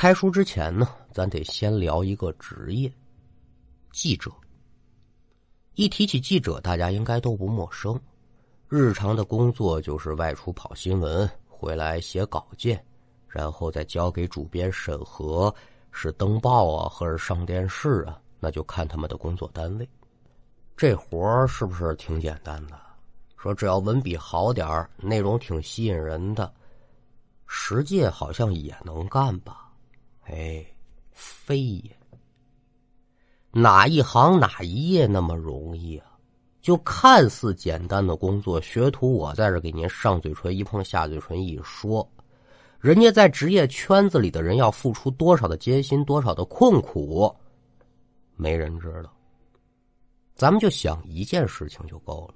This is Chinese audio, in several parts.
开书之前呢，咱得先聊一个职业——记者。一提起记者，大家应该都不陌生。日常的工作就是外出跑新闻，回来写稿件，然后再交给主编审核，是登报啊，或者上电视啊，那就看他们的工作单位。这活是不是挺简单的？说只要文笔好点内容挺吸引人的，实际好像也能干吧。哎，非也。哪一行哪一页那么容易啊？就看似简单的工作，学徒我在这给您上嘴唇一碰，下嘴唇一说，人家在职业圈子里的人要付出多少的艰辛，多少的困苦，没人知道。咱们就想一件事情就够了，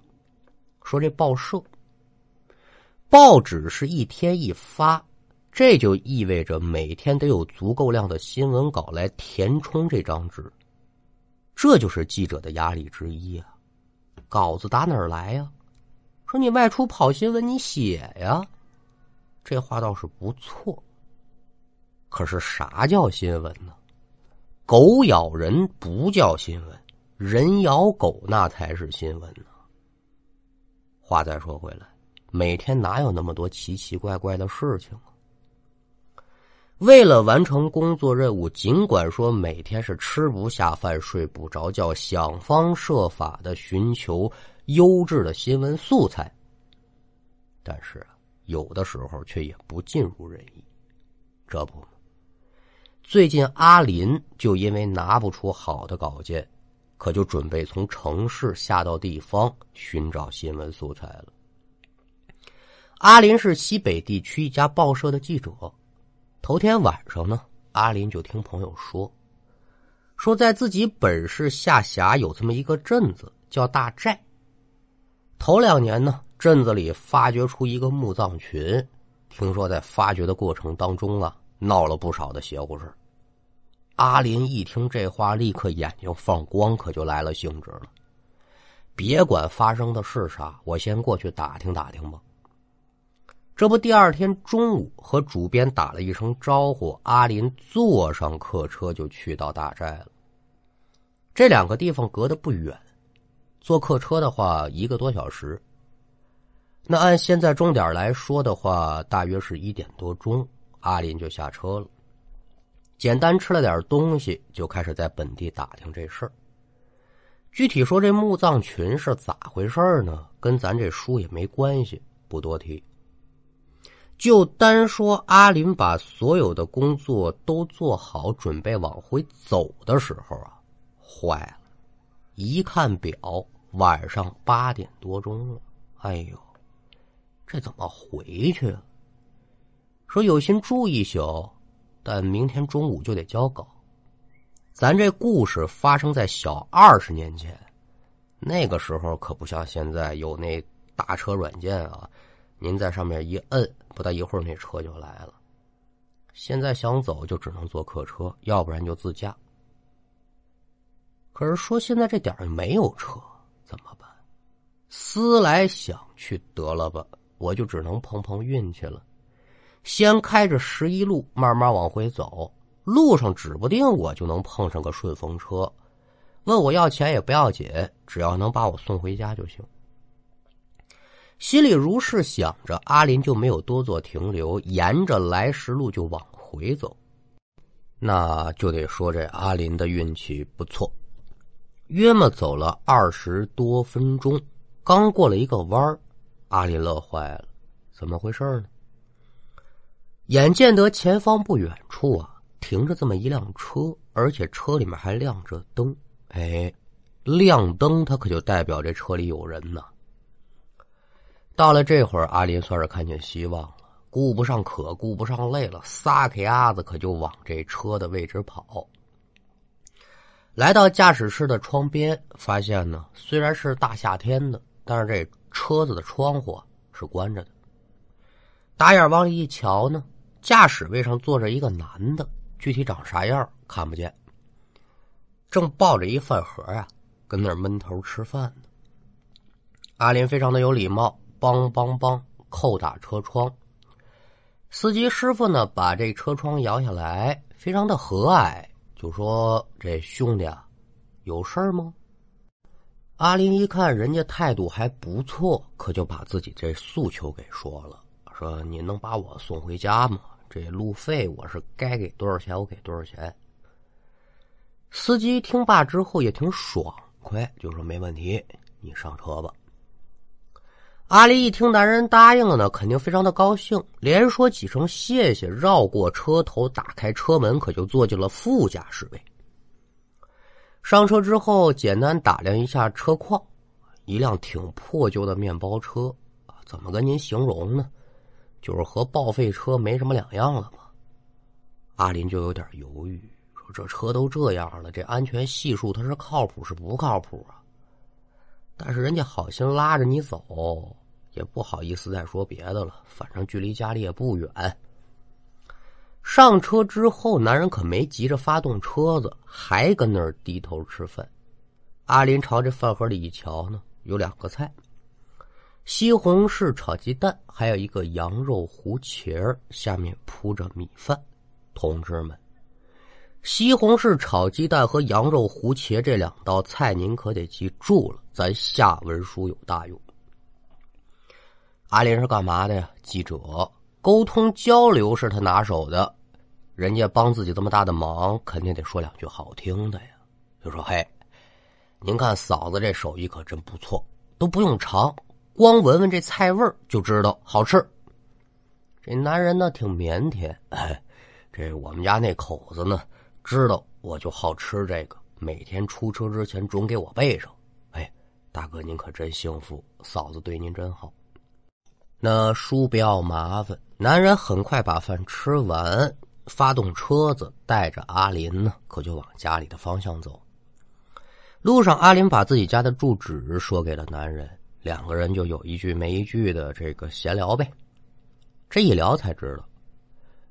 说这报社，报纸是一天一发。这就意味着每天得有足够量的新闻稿来填充这张纸，这就是记者的压力之一啊！稿子打哪儿来呀？说你外出跑新闻，你写呀？这话倒是不错。可是啥叫新闻呢？狗咬人不叫新闻，人咬狗那才是新闻呢。话再说回来，每天哪有那么多奇奇怪怪的事情啊？为了完成工作任务，尽管说每天是吃不下饭、睡不着觉，想方设法的寻求优质的新闻素材，但是，有的时候却也不尽如人意。这不，最近阿林就因为拿不出好的稿件，可就准备从城市下到地方寻找新闻素材了。阿林是西北地区一家报社的记者。头天晚上呢，阿林就听朋友说，说在自己本市下辖有这么一个镇子叫大寨。头两年呢，镇子里发掘出一个墓葬群，听说在发掘的过程当中啊，闹了不少的邪乎事阿林一听这话，立刻眼睛放光，可就来了兴致了。别管发生的是啥，我先过去打听打听吧。这不，第二天中午和主编打了一声招呼，阿林坐上客车就去到大寨了。这两个地方隔得不远，坐客车的话一个多小时。那按现在钟点来说的话，大约是一点多钟，阿林就下车了，简单吃了点东西，就开始在本地打听这事儿。具体说这墓葬群是咋回事呢？跟咱这书也没关系，不多提。就单说阿林把所有的工作都做好，准备往回走的时候啊，坏了！一看表，晚上八点多钟了。哎呦，这怎么回去？说有心住一宿，但明天中午就得交稿。咱这故事发生在小二十年前，那个时候可不像现在有那打车软件啊。您在上面一摁，不大一会儿那车就来了。现在想走就只能坐客车，要不然就自驾。可是说现在这点儿没有车，怎么办？思来想去，得了吧，我就只能碰碰运气了。先开着十一路慢慢往回走，路上指不定我就能碰上个顺风车，问我要钱也不要紧，只要能把我送回家就行。心里如是想着，阿林就没有多做停留，沿着来时路就往回走。那就得说这阿林的运气不错。约么走了二十多分钟，刚过了一个弯儿，阿林乐坏了，怎么回事呢？眼见得前方不远处啊，停着这么一辆车，而且车里面还亮着灯。哎，亮灯，它可就代表这车里有人呢。到了这会儿，阿林算是看见希望了，顾不上渴，顾不上累了，撒开鸭子可就往这车的位置跑。来到驾驶室的窗边，发现呢，虽然是大夏天的，但是这车子的窗户是关着的。打眼往里一瞧呢，驾驶位上坐着一个男的，具体长啥样看不见，正抱着一饭盒呀，跟那闷头吃饭呢。阿林非常的有礼貌。梆梆梆，扣打车窗。司机师傅呢，把这车窗摇下来，非常的和蔼，就说：“这兄弟啊，有事儿吗？”阿林一看人家态度还不错，可就把自己这诉求给说了：“说你能把我送回家吗？这路费我是该给多少钱，我给多少钱。”司机听罢之后也挺爽快，就说：“没问题，你上车吧。”阿离一听男人答应了呢，肯定非常的高兴，连说几声谢谢，绕过车头，打开车门，可就坐进了副驾驶位。上车之后，简单打量一下车况，一辆挺破旧的面包车，怎么跟您形容呢？就是和报废车没什么两样了吧？阿林就有点犹豫，说这车都这样了，这安全系数它是靠谱是不靠谱啊？但是人家好心拉着你走。也不好意思再说别的了，反正距离家里也不远。上车之后，男人可没急着发动车子，还跟那儿低头吃饭。阿林朝这饭盒里一瞧呢，有两个菜：西红柿炒鸡蛋，还有一个羊肉糊茄儿，下面铺着米饭。同志们，西红柿炒鸡蛋和羊肉糊茄这两道菜，您可得记住了，咱下文书有大用。阿林是干嘛的呀？记者，沟通交流是他拿手的。人家帮自己这么大的忙，肯定得说两句好听的呀。就说：“嘿，您看嫂子这手艺可真不错，都不用尝，光闻闻这菜味就知道好吃。”这男人呢挺腼腆，哎，这我们家那口子呢知道我就好吃这个，每天出车之前准给我备上。哎，大哥您可真幸福，嫂子对您真好。那叔不要麻烦，男人很快把饭吃完，发动车子，带着阿林呢，可就往家里的方向走。路上，阿林把自己家的住址说给了男人，两个人就有一句没一句的这个闲聊呗。这一聊才知道，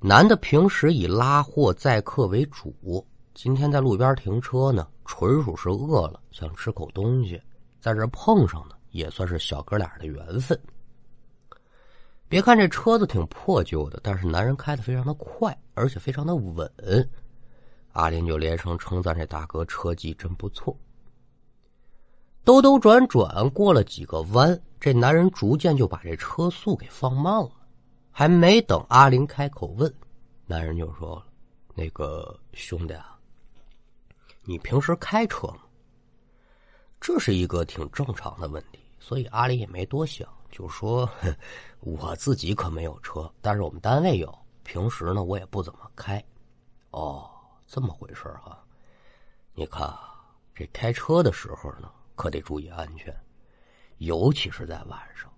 男的平时以拉货载客为主，今天在路边停车呢，纯属是饿了，想吃口东西，在这碰上呢，也算是小哥俩的缘分。别看这车子挺破旧的，但是男人开的非常的快，而且非常的稳。阿林就连声称赞这大哥车技真不错。兜兜转转过了几个弯，这男人逐渐就把这车速给放慢了。还没等阿林开口问，男人就说了：“那个兄弟啊，你平时开车吗？”这是一个挺正常的问题，所以阿林也没多想。就说 我自己可没有车，但是我们单位有。平时呢，我也不怎么开。哦，这么回事哈。你看，这开车的时候呢，可得注意安全，尤其是在晚上。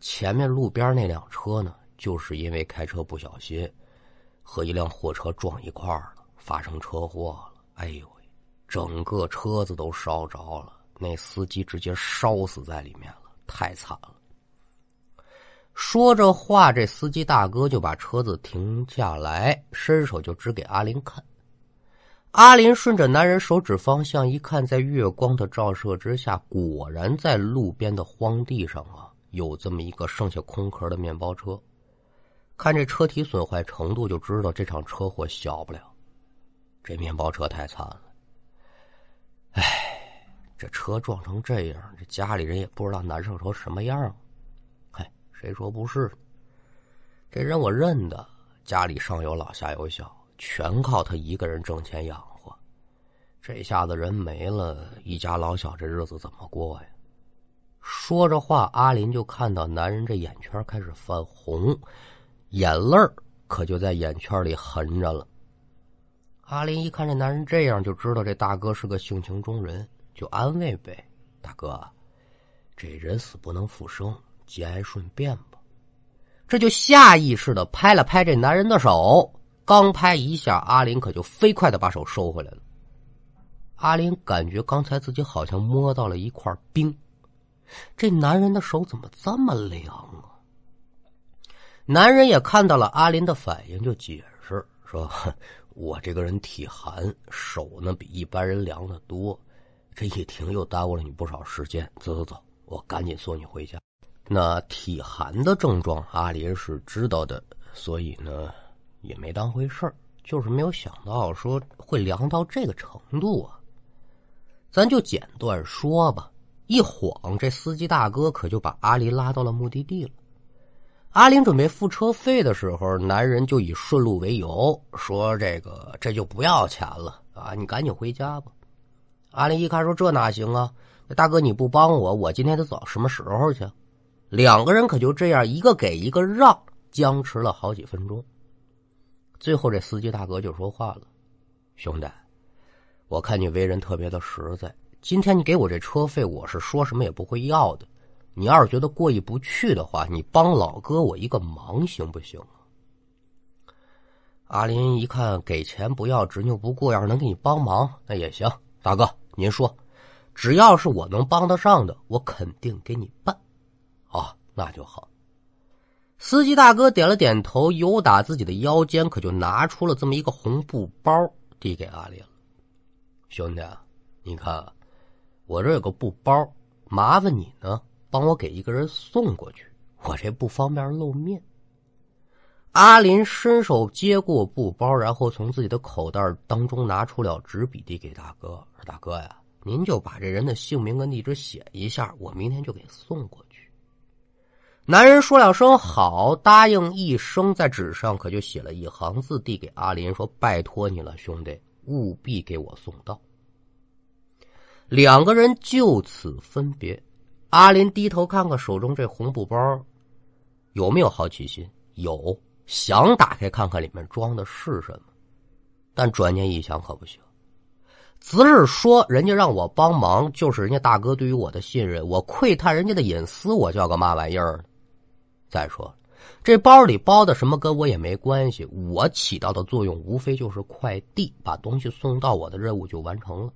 前面路边那辆车呢，就是因为开车不小心，和一辆货车撞一块儿了，发生车祸了。哎呦喂，整个车子都烧着了，那司机直接烧死在里面了，太惨了。说着话，这司机大哥就把车子停下来，伸手就指给阿林看。阿林顺着男人手指方向一看，在月光的照射之下，果然在路边的荒地上啊，有这么一个剩下空壳的面包车。看这车体损坏程度，就知道这场车祸小不了。这面包车太惨了，哎，这车撞成这样，这家里人也不知道难受成什么样了。谁说不是？这人我认得，家里上有老下有小，全靠他一个人挣钱养活。这下子人没了，一家老小这日子怎么过呀？说着话，阿林就看到男人这眼圈开始泛红，眼泪可就在眼圈里横着了。阿林一看这男人这样，就知道这大哥是个性情中人，就安慰呗：“大哥，这人死不能复生。”节哀顺变吧，这就下意识的拍了拍这男人的手，刚拍一下，阿林可就飞快的把手收回来了。阿林感觉刚才自己好像摸到了一块冰，这男人的手怎么这么凉啊？男人也看到了阿林的反应，就解释说：“我这个人体寒，手呢比一般人凉的多，这一停又耽误了你不少时间。走走走，我赶紧送你回家。”那体寒的症状，阿林是知道的，所以呢也没当回事儿，就是没有想到说会凉到这个程度啊。咱就简短说吧，一晃这司机大哥可就把阿林拉到了目的地了。阿林准备付车费的时候，男人就以顺路为由说：“这个这就不要钱了啊，你赶紧回家吧。”阿林一看说：“这哪行啊？大哥你不帮我，我今天得走什么时候去？”两个人可就这样一个给一个让，僵持了好几分钟。最后这司机大哥就说话了：“兄弟，我看你为人特别的实在，今天你给我这车费，我是说什么也不会要的。”你要是觉得过意不去的话，你帮老哥我一个忙行不行？阿林一看给钱不要执拗不过，要是能给你帮忙那也行。大哥，您说，只要是我能帮得上的，我肯定给你办。哦，那就好。司机大哥点了点头，由打自己的腰间可就拿出了这么一个红布包，递给阿林。兄弟啊，你看，我这有个布包，麻烦你呢。帮我给一个人送过去，我这不方便露面。阿林伸手接过布包，然后从自己的口袋当中拿出了纸笔，递给大哥：“说大哥呀，您就把这人的姓名跟地址写一下，我明天就给送过去。”男人说了声“好”，答应一声，在纸上可就写了一行字，递给阿林说：“拜托你了，兄弟，务必给我送到。”两个人就此分别。阿林低头看看手中这红布包，有没有好奇心？有，想打开看看里面装的是什么。但转念一想，可不行。只是说人家让我帮忙，就是人家大哥对于我的信任，我窥探人家的隐私，我叫个嘛玩意儿呢？再说，这包里包的什么跟我也没关系，我起到的作用无非就是快递，把东西送到我的任务就完成了。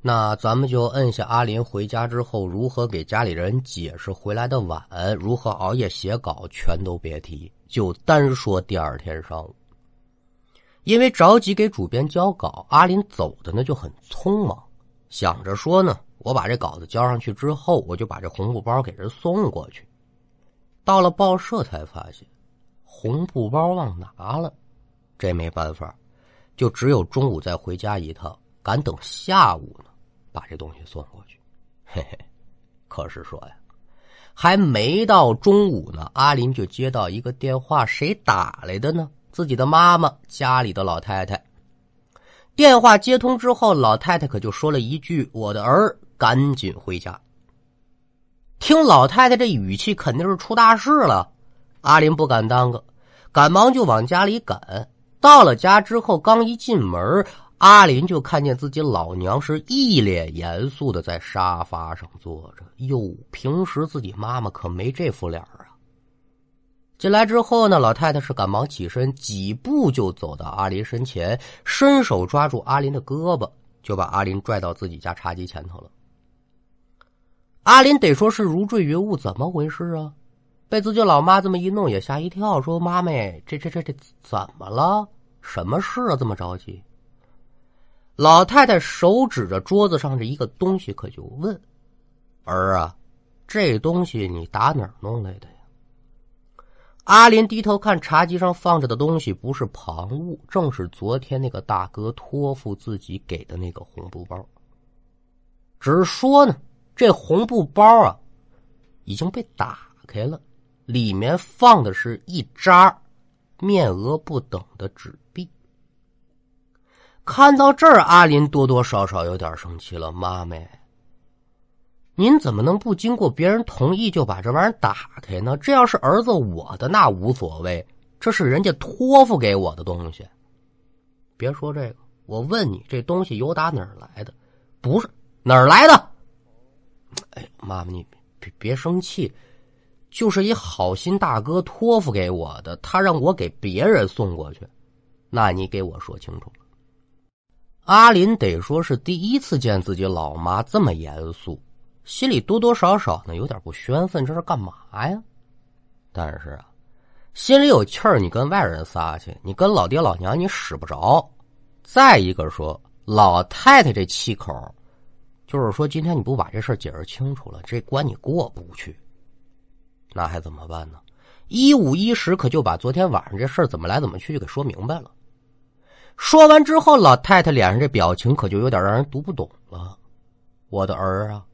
那咱们就摁下阿林回家之后如何给家里人解释回来的晚，如何熬夜写稿，全都别提，就单说第二天上午。因为着急给主编交稿，阿林走的呢就很匆忙，想着说呢，我把这稿子交上去之后，我就把这红布包给人送过去。到了报社才发现，红布包忘拿了，这没办法，就只有中午再回家一趟，赶等下午呢。把这东西送过去，嘿嘿。可是说呀，还没到中午呢，阿林就接到一个电话，谁打来的呢？自己的妈妈，家里的老太太。电话接通之后，老太太可就说了一句：“我的儿，赶紧回家。”听老太太这语气，肯定是出大事了。阿林不敢耽搁，赶忙就往家里赶。到了家之后，刚一进门。阿林就看见自己老娘是一脸严肃的在沙发上坐着，哟，平时自己妈妈可没这副脸啊。进来之后呢，老太太是赶忙起身，几步就走到阿林身前，伸手抓住阿林的胳膊，就把阿林拽到自己家茶几前头了。阿林得说是如坠云雾，怎么回事啊？被自己老妈这么一弄，也吓一跳，说：“妈咪，这这这这怎么了？什么事啊？这么着急？”老太太手指着桌子上这一个东西，可就问：“儿啊，这东西你打哪儿弄来的呀？”阿林低头看茶几上放着的东西，不是旁物，正是昨天那个大哥托付自己给的那个红布包。只是说呢，这红布包啊，已经被打开了，里面放的是一扎面额不等的纸币。看到这儿，阿林多多少少有点生气了。妈咪，您怎么能不经过别人同意就把这玩意儿打开呢？这要是儿子我的，那无所谓。这是人家托付给我的东西。别说这个，我问你，这东西由打哪儿来的？不是哪儿来的？哎，妈妈，你别别生气，就是一好心大哥托付给我的，他让我给别人送过去。那你给我说清楚。阿林得说是第一次见自己老妈这么严肃，心里多多少少呢有点不宣愤，这是干嘛呀？但是啊，心里有气儿，你跟外人撒去，你跟老爹老娘你使不着。再一个说，老太太这气口，就是说今天你不把这事解释清楚了，这关你过不去。那还怎么办呢？一五一十可就把昨天晚上这事怎么来怎么去就给说明白了。说完之后，老太太脸上这表情可就有点让人读不懂了。我的儿啊，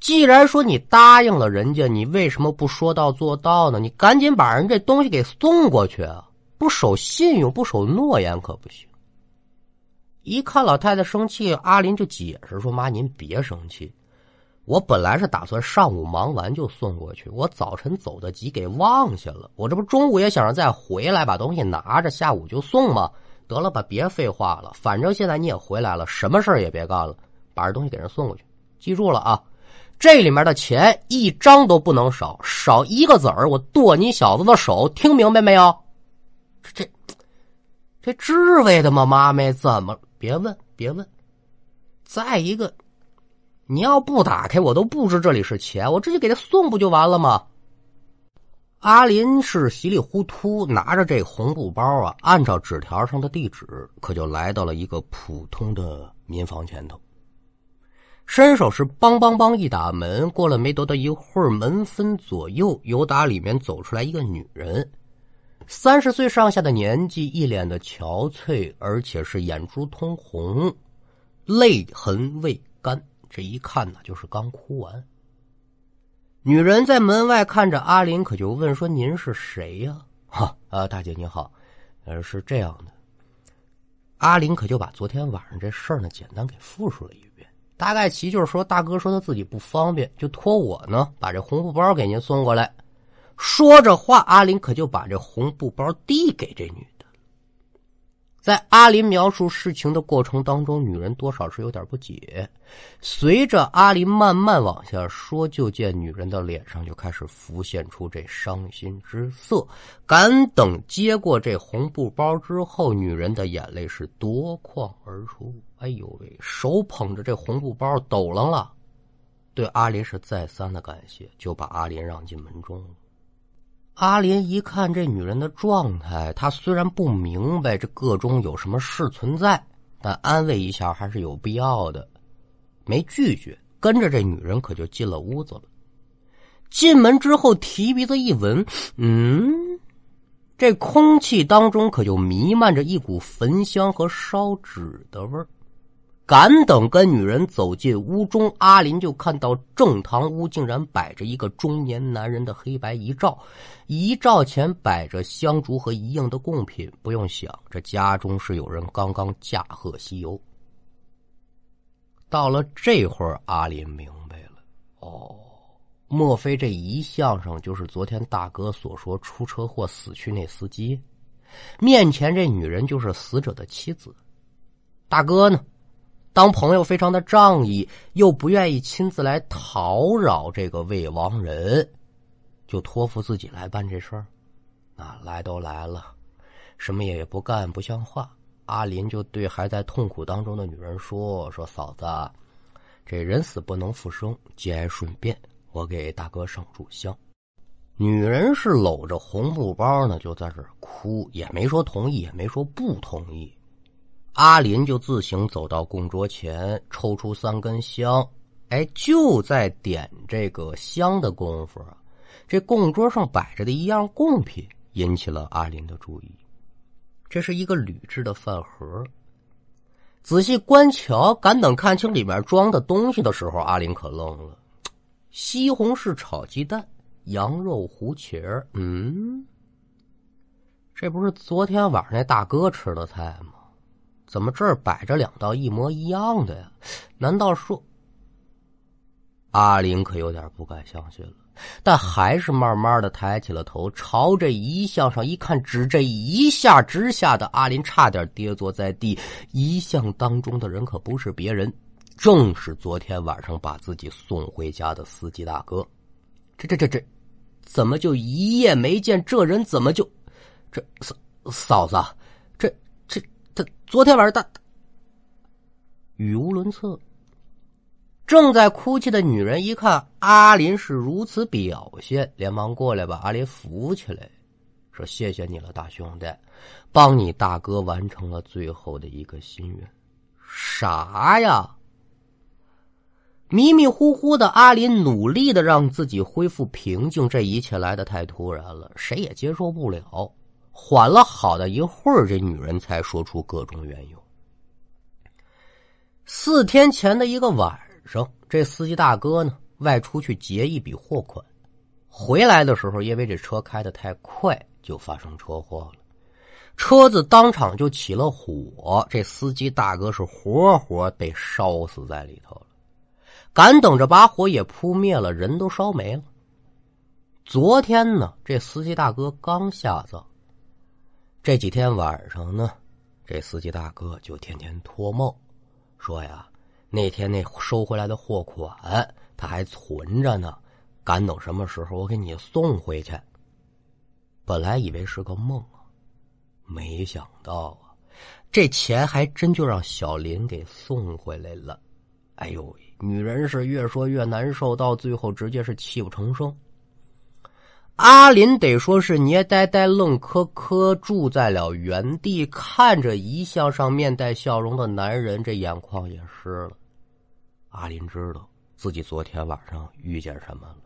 既然说你答应了人家，你为什么不说到做到呢？你赶紧把人这东西给送过去啊！不守信用，不守诺言可不行。一看老太太生气，阿林就解释说：“妈，您别生气。我本来是打算上午忙完就送过去，我早晨走得急，给忘下了。我这不中午也想着再回来把东西拿着，下午就送吗？”得了吧，别废话了，反正现在你也回来了，什么事儿也别干了，把这东西给人送过去。记住了啊，这里面的钱一张都不能少，少一个子儿我剁你小子的手，听明白没有？这这这智慧的吗？妈没怎么？别问，别问。再一个，你要不打开，我都不知这里是钱，我直接给他送不就完了吗？阿林是稀里糊涂拿着这红布包啊，按照纸条上的地址，可就来到了一个普通的民房前头。伸手是梆梆梆一打门，过了没多大一会儿，门分左右，由打里面走出来一个女人，三十岁上下的年纪，一脸的憔悴，而且是眼珠通红，泪痕未干，这一看呢，就是刚哭完。女人在门外看着阿林，可就问说：“您是谁呀？”“哈，啊，大姐您好，呃，是这样的。”阿林可就把昨天晚上这事儿呢，简单给复述了一遍。大概其就是说，大哥说他自己不方便，就托我呢把这红布包给您送过来。说着话，阿林可就把这红布包递给这女的。在阿林描述事情的过程当中，女人多少是有点不解。随着阿林慢慢往下说，就见女人的脸上就开始浮现出这伤心之色。敢等接过这红布包之后，女人的眼泪是夺眶而出。哎呦喂，手捧着这红布包抖楞了，对阿林是再三的感谢，就把阿林让进门中了。阿林一看这女人的状态，他虽然不明白这个中有什么事存在，但安慰一下还是有必要的，没拒绝，跟着这女人可就进了屋子了。进门之后，提鼻子一闻，嗯，这空气当中可就弥漫着一股焚香和烧纸的味儿。敢等跟女人走进屋中，阿林就看到正堂屋竟然摆着一个中年男人的黑白遗照，遗照前摆着香烛和一应的贡品。不用想，这家中是有人刚刚驾鹤西游。到了这会儿，阿林明白了，哦，莫非这遗像上就是昨天大哥所说出车祸死去那司机？面前这女人就是死者的妻子，大哥呢？当朋友非常的仗义，又不愿意亲自来讨扰这个未亡人，就托付自己来办这事儿。啊，来都来了，什么也不干，不像话。阿林就对还在痛苦当中的女人说：“说嫂子，这人死不能复生，节哀顺变，我给大哥上炷香。”女人是搂着红布包呢，就在这哭，也没说同意，也没说不同意。阿林就自行走到供桌前，抽出三根香。哎，就在点这个香的功夫啊，这供桌上摆着的一样贡品引起了阿林的注意。这是一个铝制的饭盒。仔细观瞧，敢等看清里面装的东西的时候，阿林可愣了：西红柿炒鸡蛋、羊肉糊茄嗯，这不是昨天晚上那大哥吃的菜吗？怎么这儿摆着两道一模一样的呀？难道说……阿林可有点不敢相信了，但还是慢慢的抬起了头，朝这遗像上一看，只这一下之下的阿林差点跌坐在地。遗像当中的人可不是别人，正是昨天晚上把自己送回家的司机大哥。这这这这，怎么就一夜没见？这人怎么就……这嫂嫂子？他昨天晚上，他语无伦次。正在哭泣的女人一看阿林是如此表现，连忙过来把阿林扶起来，说：“谢谢你了，大兄弟，帮你大哥完成了最后的一个心愿。”啥呀？迷迷糊糊的阿林努力的让自己恢复平静，这一切来的太突然了，谁也接受不了。缓了好的一会儿，这女人才说出各种缘由。四天前的一个晚上，这司机大哥呢外出去结一笔货款，回来的时候，因为这车开的太快，就发生车祸了，车子当场就起了火，这司机大哥是活活被烧死在里头了。赶等着把火也扑灭了，人都烧没了。昨天呢，这司机大哥刚下葬。这几天晚上呢，这司机大哥就天天托梦，说呀，那天那收回来的货款他还存着呢，赶等什么时候我给你送回去。本来以为是个梦啊，没想到啊，这钱还真就让小林给送回来了。哎呦喂，女人是越说越难受，到最后直接是泣不成声。阿林得说是捏呆呆、愣磕磕，住在了原地，看着遗像上面带笑容的男人，这眼眶也湿了。阿林知道自己昨天晚上遇见什么了。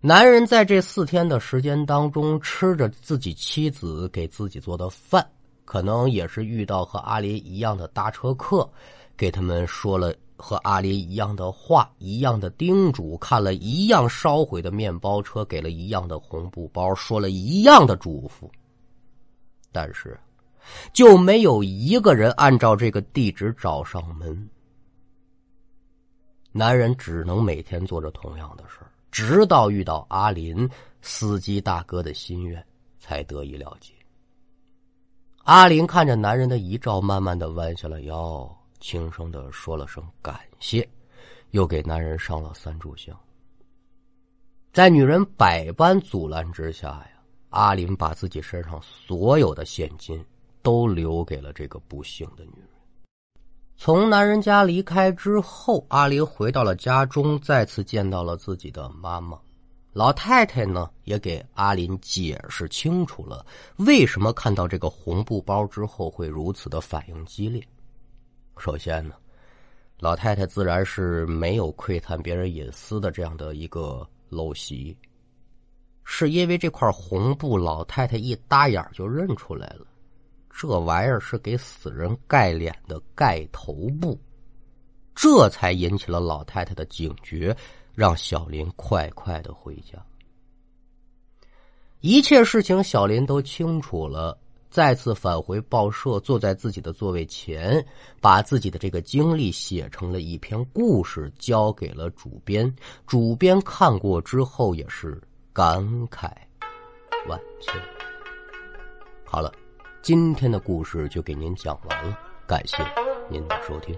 男人在这四天的时间当中，吃着自己妻子给自己做的饭，可能也是遇到和阿林一样的搭车客，给他们说了。和阿林一样的话，一样的叮嘱，看了一样烧毁的面包车，给了一样的红布包，说了一样的嘱咐，但是就没有一个人按照这个地址找上门。男人只能每天做着同样的事直到遇到阿林司机大哥的心愿，才得以了结。阿林看着男人的遗照，慢慢的弯下了腰。轻声的说了声感谢，又给男人上了三炷香。在女人百般阻拦之下呀，阿林把自己身上所有的现金都留给了这个不幸的女人。从男人家离开之后，阿林回到了家中，再次见到了自己的妈妈。老太太呢，也给阿林解释清楚了为什么看到这个红布包之后会如此的反应激烈。首先呢，老太太自然是没有窥探别人隐私的这样的一个陋习，是因为这块红布，老太太一搭眼就认出来了，这玩意儿是给死人盖脸的盖头布，这才引起了老太太的警觉，让小林快快的回家。一切事情小林都清楚了。再次返回报社，坐在自己的座位前，把自己的这个经历写成了一篇故事，交给了主编。主编看过之后也是感慨万千。好了，今天的故事就给您讲完了，感谢您的收听。